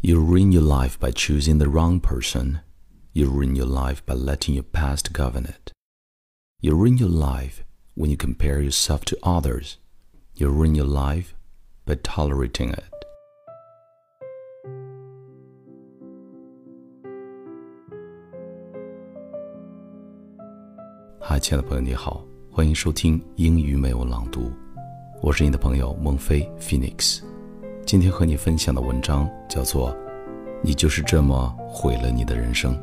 You ruin your life by choosing the wrong person. You ruin your life by letting your past govern it. You ruin your life when you compare yourself to others. You ruin your life by tolerating it. 嗨，亲爱的朋友，你好，欢迎收听英语美文朗读，我是你的朋友孟非 Phoenix。 今天和你分享的文章叫做《你就是这么毁了你的人生》。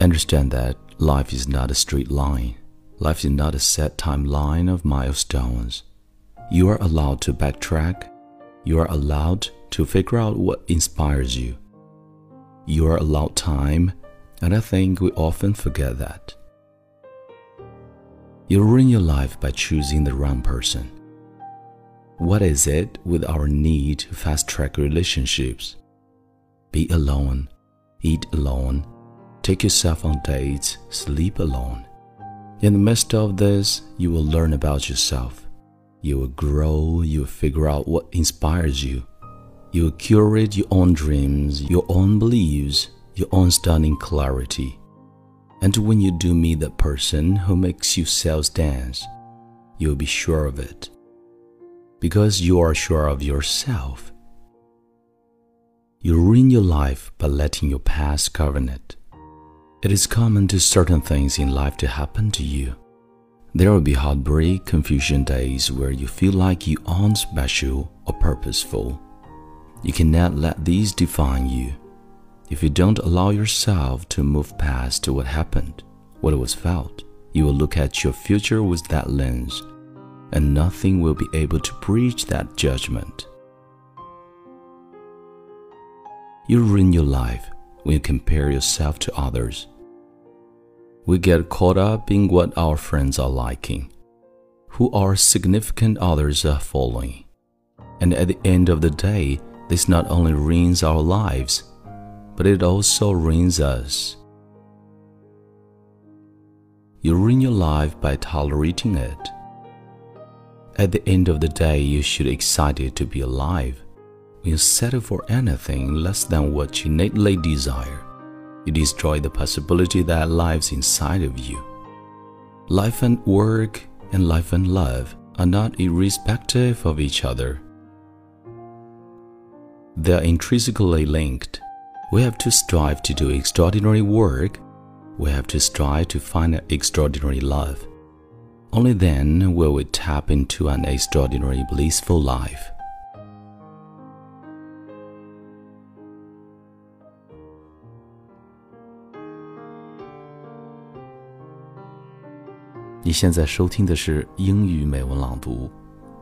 Understand that life is not a straight line. Life is not a set timeline of milestones. You are allowed to backtrack. you are allowed to figure out what inspires you. You are allowed time, and I think we often forget that. You ruin your life by choosing the wrong person. What is it with our need to fast track relationships? Be alone, eat alone, take yourself on dates, sleep alone. In the midst of this, you will learn about yourself. You will grow, you will figure out what inspires you, you will curate your own dreams, your own beliefs, your own stunning clarity. And when you do meet that person who makes you cells dance, you'll be sure of it. Because you are sure of yourself. You ruin your life by letting your past govern it. It is common to certain things in life to happen to you. There will be heartbreak, confusion days where you feel like you aren't special or purposeful you cannot let these define you. If you don't allow yourself to move past what happened, what was felt, you will look at your future with that lens, and nothing will be able to breach that judgment. You ruin your life when you compare yourself to others. We get caught up in what our friends are liking, who our significant others are following, and at the end of the day, this not only ruins our lives, but it also ruins us. You ruin your life by tolerating it. At the end of the day, you should be excited to be alive. You settle for anything less than what you innately desire, you destroy the possibility that lives inside of you. Life and work and life and love are not irrespective of each other. They are intrinsically linked. We have to strive to do extraordinary work. We have to strive to find an extraordinary love. Only then will we tap into an extraordinary blissful life. 你现在收听的是英语美文朗读，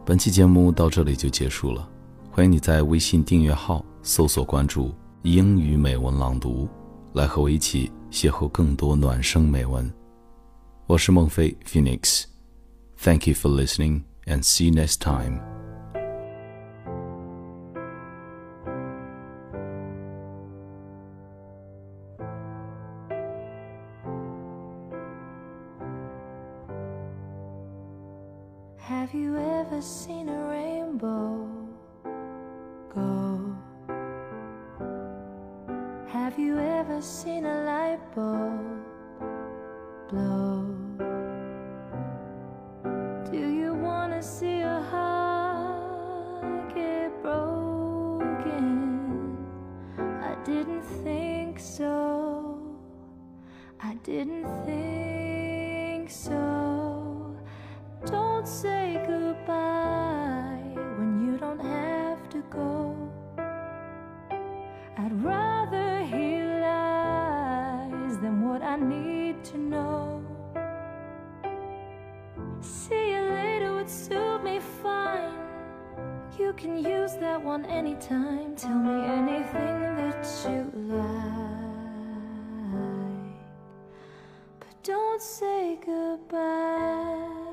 本期节目到这里就结束了。欢迎你在微信订阅号搜索关注“英语美文朗读”，来和我一起邂逅更多暖声美文。我是孟非 Phoenix，Thank you for listening and see you next time. Have you ever seen a rainbow? Go? Have you ever seen a light bulb blow? Do you wanna see a heart get broken? I didn't think so. I didn't think so say goodbye when you don't have to go. I'd rather hear lies than what I need to know. See you later would suit me fine. You can use that one anytime. Tell me anything that you like. But don't say goodbye.